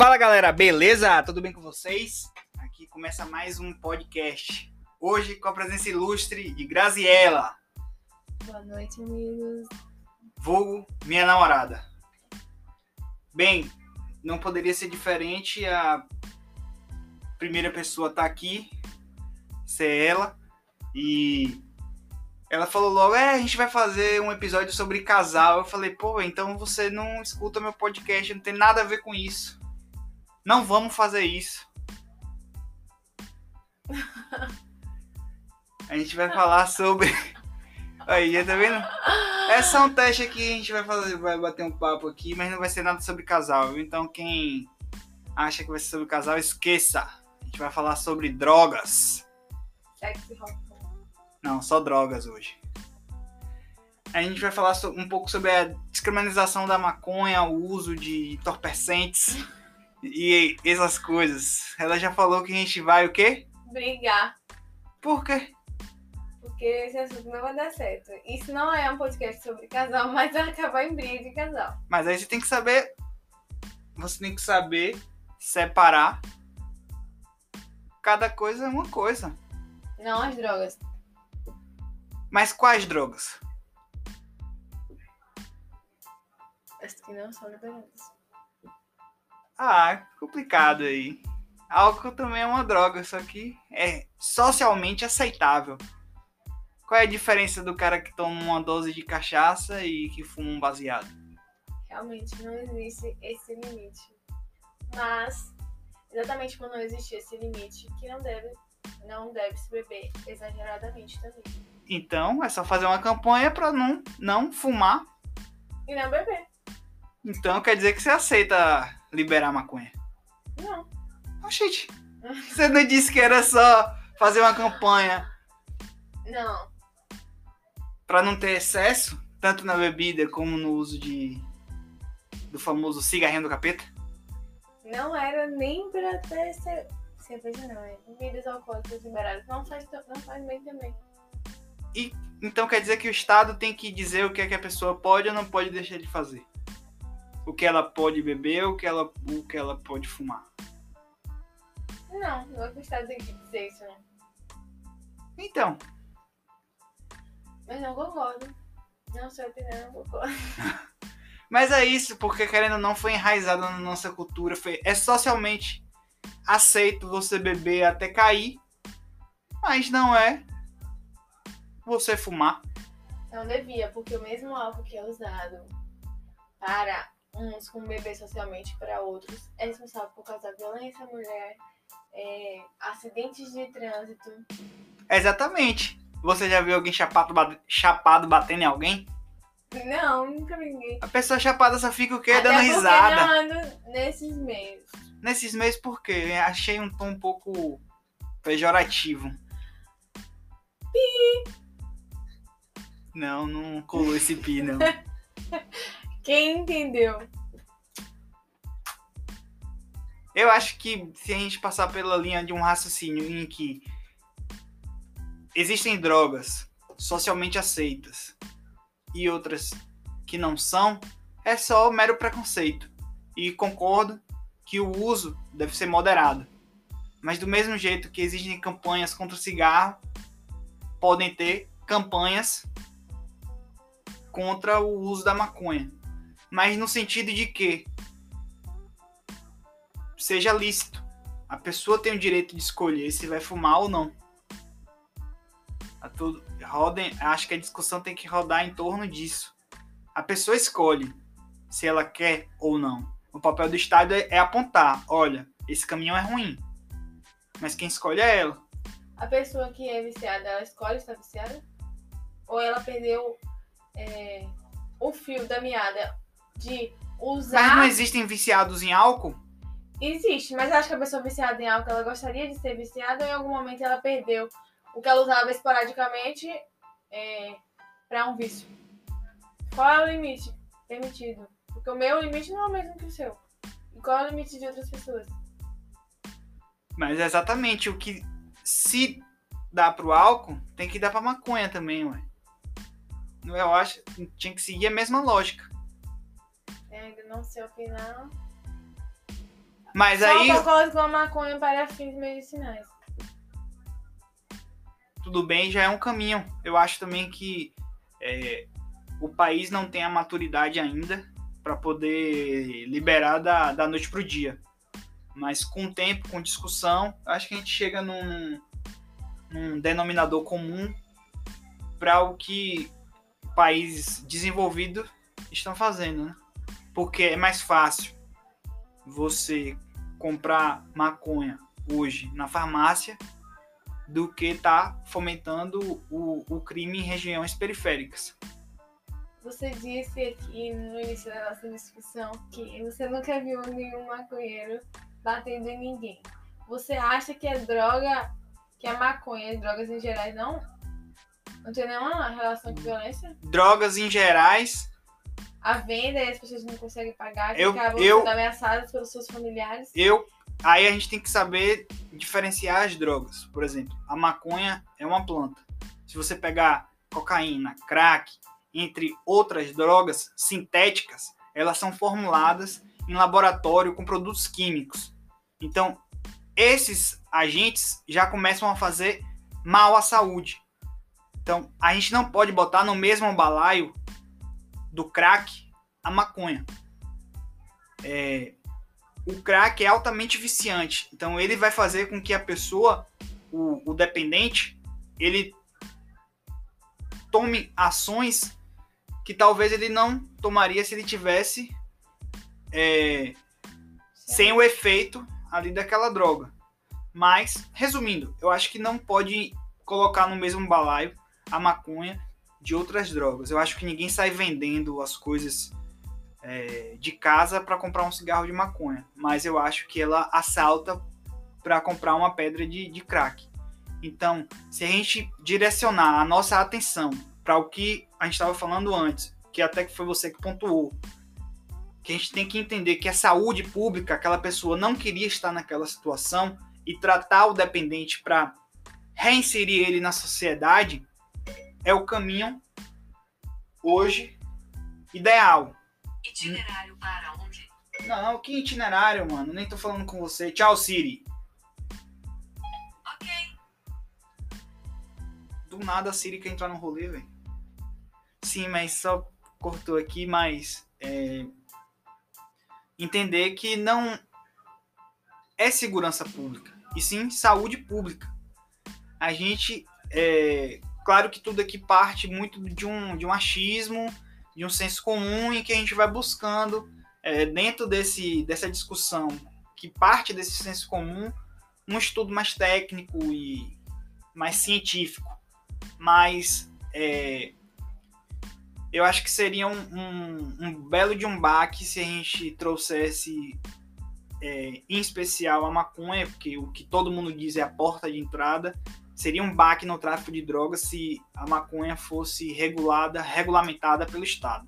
Fala galera, beleza? Tudo bem com vocês? Aqui começa mais um podcast. Hoje com a presença ilustre de Graziella, Boa noite, amigos. vulgo minha namorada. Bem, não poderia ser diferente a primeira pessoa tá aqui, ser ela, e ela falou logo, é, a gente vai fazer um episódio sobre casal. Eu falei, pô, então você não escuta meu podcast, não tem nada a ver com isso. Não vamos fazer isso. A gente vai falar sobre. Aí, já tá vendo? É só um teste aqui, a gente vai fazer, vai bater um papo aqui, mas não vai ser nada sobre casal, viu? Então quem acha que vai ser sobre casal, esqueça. A gente vai falar sobre drogas. Não, só drogas hoje. A gente vai falar um pouco sobre a descriminalização da maconha, o uso de entorpecentes e essas coisas. Ela já falou que a gente vai o quê? Brigar. Por quê? Porque esse assunto não vai dar certo. Isso não é um podcast sobre casal, mas vai acabar em briga de casal. Mas aí você tem que saber. Você tem que saber separar. Cada coisa é uma coisa. Não as drogas. Mas quais drogas? As que não são liberadas. Ah, complicado aí. Álcool também é uma droga, só que é socialmente aceitável. Qual é a diferença do cara que toma uma dose de cachaça e que fuma um baseado? Realmente não existe esse limite. Mas, exatamente por não existir esse limite, que não deve, não deve se beber exageradamente também. Então, é só fazer uma campanha pra não, não fumar. E não beber. Então, quer dizer que você aceita liberar maconha. Não. Oxente, você não disse que era só fazer uma campanha Não. pra não ter excesso, tanto na bebida como no uso de do famoso cigarrinho do capeta? Não era nem pra ter ce- cerveja, não. É bebidas alcoólicas liberadas. Não faz, não faz bem também. Então quer dizer que o Estado tem que dizer o que é que a pessoa pode ou não pode deixar de fazer. O que ela pode beber, o que ela, o que ela pode fumar. Não, não é tem que dizer isso, não. Então, Mas não concordo. Não sei opinião, não concordo. mas é isso, porque querendo ou não foi enraizado na nossa cultura, foi, é socialmente aceito você beber até cair, mas não é você fumar. Não devia, porque o mesmo álcool que é usado para uns como beber socialmente para outros é responsável por causar violência à mulher, é, acidentes de trânsito. Exatamente. Você já viu alguém chapado, chapado batendo em alguém? Não, nunca vi ninguém. A pessoa chapada só fica o quê? Até Dando risada. não ando nesses meios. Nesses meses, por quê? Achei um tom um pouco pejorativo. Não, não colou esse pi, não. Quem entendeu? Eu acho que se a gente passar pela linha de um raciocínio em que existem drogas socialmente aceitas e outras que não são, é só mero preconceito. E concordo que o uso deve ser moderado. Mas do mesmo jeito que existem campanhas contra o cigarro, podem ter campanhas contra o uso da maconha. Mas no sentido de que seja lícito. A pessoa tem o direito de escolher se vai fumar ou não. A tudo, rodem, acho que a discussão tem que rodar em torno disso. A pessoa escolhe se ela quer ou não. O papel do Estado é, é apontar: olha, esse caminho é ruim. Mas quem escolhe é ela. A pessoa que é viciada, ela escolhe estar viciada? Ou ela perdeu é, o fio da meada de usar. Mas não existem viciados em álcool? Existe, mas eu acho que a pessoa viciada em álcool, ela gostaria de ser viciada ou em algum momento ela perdeu o que ela usava esporadicamente é, para um vício. Qual é o limite permitido? Porque o meu limite não é o mesmo que o seu. E qual é o limite de outras pessoas? Mas é exatamente o que se dá pro álcool, tem que dar pra maconha também, ué. Eu acho que tinha que seguir a mesma lógica. Ainda não sei opinar. Mas Só aí, concordo com a maconha para fins medicinais. tudo bem, já é um caminho. Eu acho também que é, o país não tem a maturidade ainda para poder liberar da, da noite pro dia. Mas com tempo, com discussão, acho que a gente chega num, num denominador comum para o que países desenvolvidos estão fazendo, né? Porque é mais fácil você comprar maconha hoje na farmácia do que tá fomentando o, o crime em regiões periféricas. Você disse aqui no início da nossa discussão que você nunca viu nenhum maconheiro batendo em ninguém. Você acha que a droga, que a maconha e drogas em geral não, não tem nenhuma relação com violência? Drogas em gerais, A venda e as pessoas não conseguem pagar, que Eu- acabam eu- sendo ameaçadas pelos seus familiares. eu aí a gente tem que saber diferenciar as drogas. Por exemplo, a maconha é uma planta. Se você pegar cocaína, crack, entre outras drogas sintéticas, elas são formuladas em laboratório com produtos químicos. Então, esses agentes já começam a fazer mal à saúde. Então, a gente não pode botar no mesmo balaio do crack a maconha. É, o crack é altamente viciante. Então ele vai fazer com que a pessoa, o, o dependente, ele tome ações que talvez ele não tomaria se ele tivesse é, sem o efeito ali daquela droga. Mas, resumindo, eu acho que não pode colocar no mesmo balaio a maconha de outras drogas. Eu acho que ninguém sai vendendo as coisas é, de casa para comprar um cigarro de maconha, mas eu acho que ela assalta para comprar uma pedra de, de crack. Então, se a gente direcionar a nossa atenção para o que a gente estava falando antes, que até que foi você que pontuou, que a gente tem que entender que a saúde pública, aquela pessoa não queria estar naquela situação e tratar o dependente para reinserir ele na sociedade é o caminho hoje ideal. Itinerário para onde? Não, que itinerário, mano. Nem tô falando com você. Tchau, Siri. Ok. Do nada a Siri quer entrar no rolê, velho. Sim, mas só cortou aqui, mas. é, Entender que não é segurança pública, e sim saúde pública. A gente. é, Claro que tudo aqui parte muito de um, de um achismo, de um senso comum, em que a gente vai buscando, é, dentro desse, dessa discussão, que parte desse senso comum, um estudo mais técnico e mais científico. Mas é, eu acho que seria um, um, um belo de um baque se a gente trouxesse, é, em especial, a maconha, porque o que todo mundo diz é a porta de entrada. Seria um baque no tráfico de drogas se a maconha fosse regulada, regulamentada pelo Estado.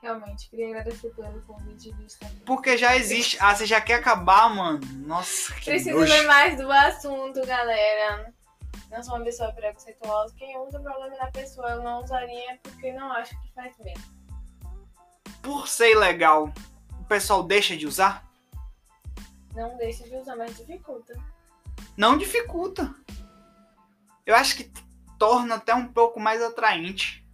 Realmente, queria agradecer pelo convite de estar aqui. Porque já existe. Ah, você já quer acabar, mano? Nossa, que Preciso nojo. ver mais do assunto, galera. Não sou uma pessoa preconceituosa. Quem usa o problema da pessoa, eu não usaria porque não acho que faz bem. Por ser ilegal, o pessoal deixa de usar? Não deixa de usar, mas dificulta. Não dificulta. Eu acho que torna até um pouco mais atraente.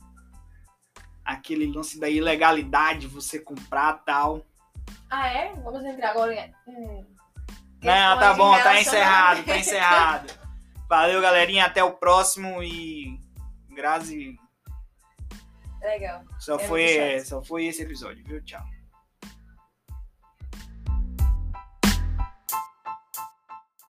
Aquele lance da ilegalidade, você comprar tal. Ah, é? Vamos entrar agora em. Hum, Não, tá bom, tá encerrado, tá encerrado. Valeu, galerinha. Até o próximo e. Grazi. Legal. Só foi, é, só foi esse episódio, viu? Tchau.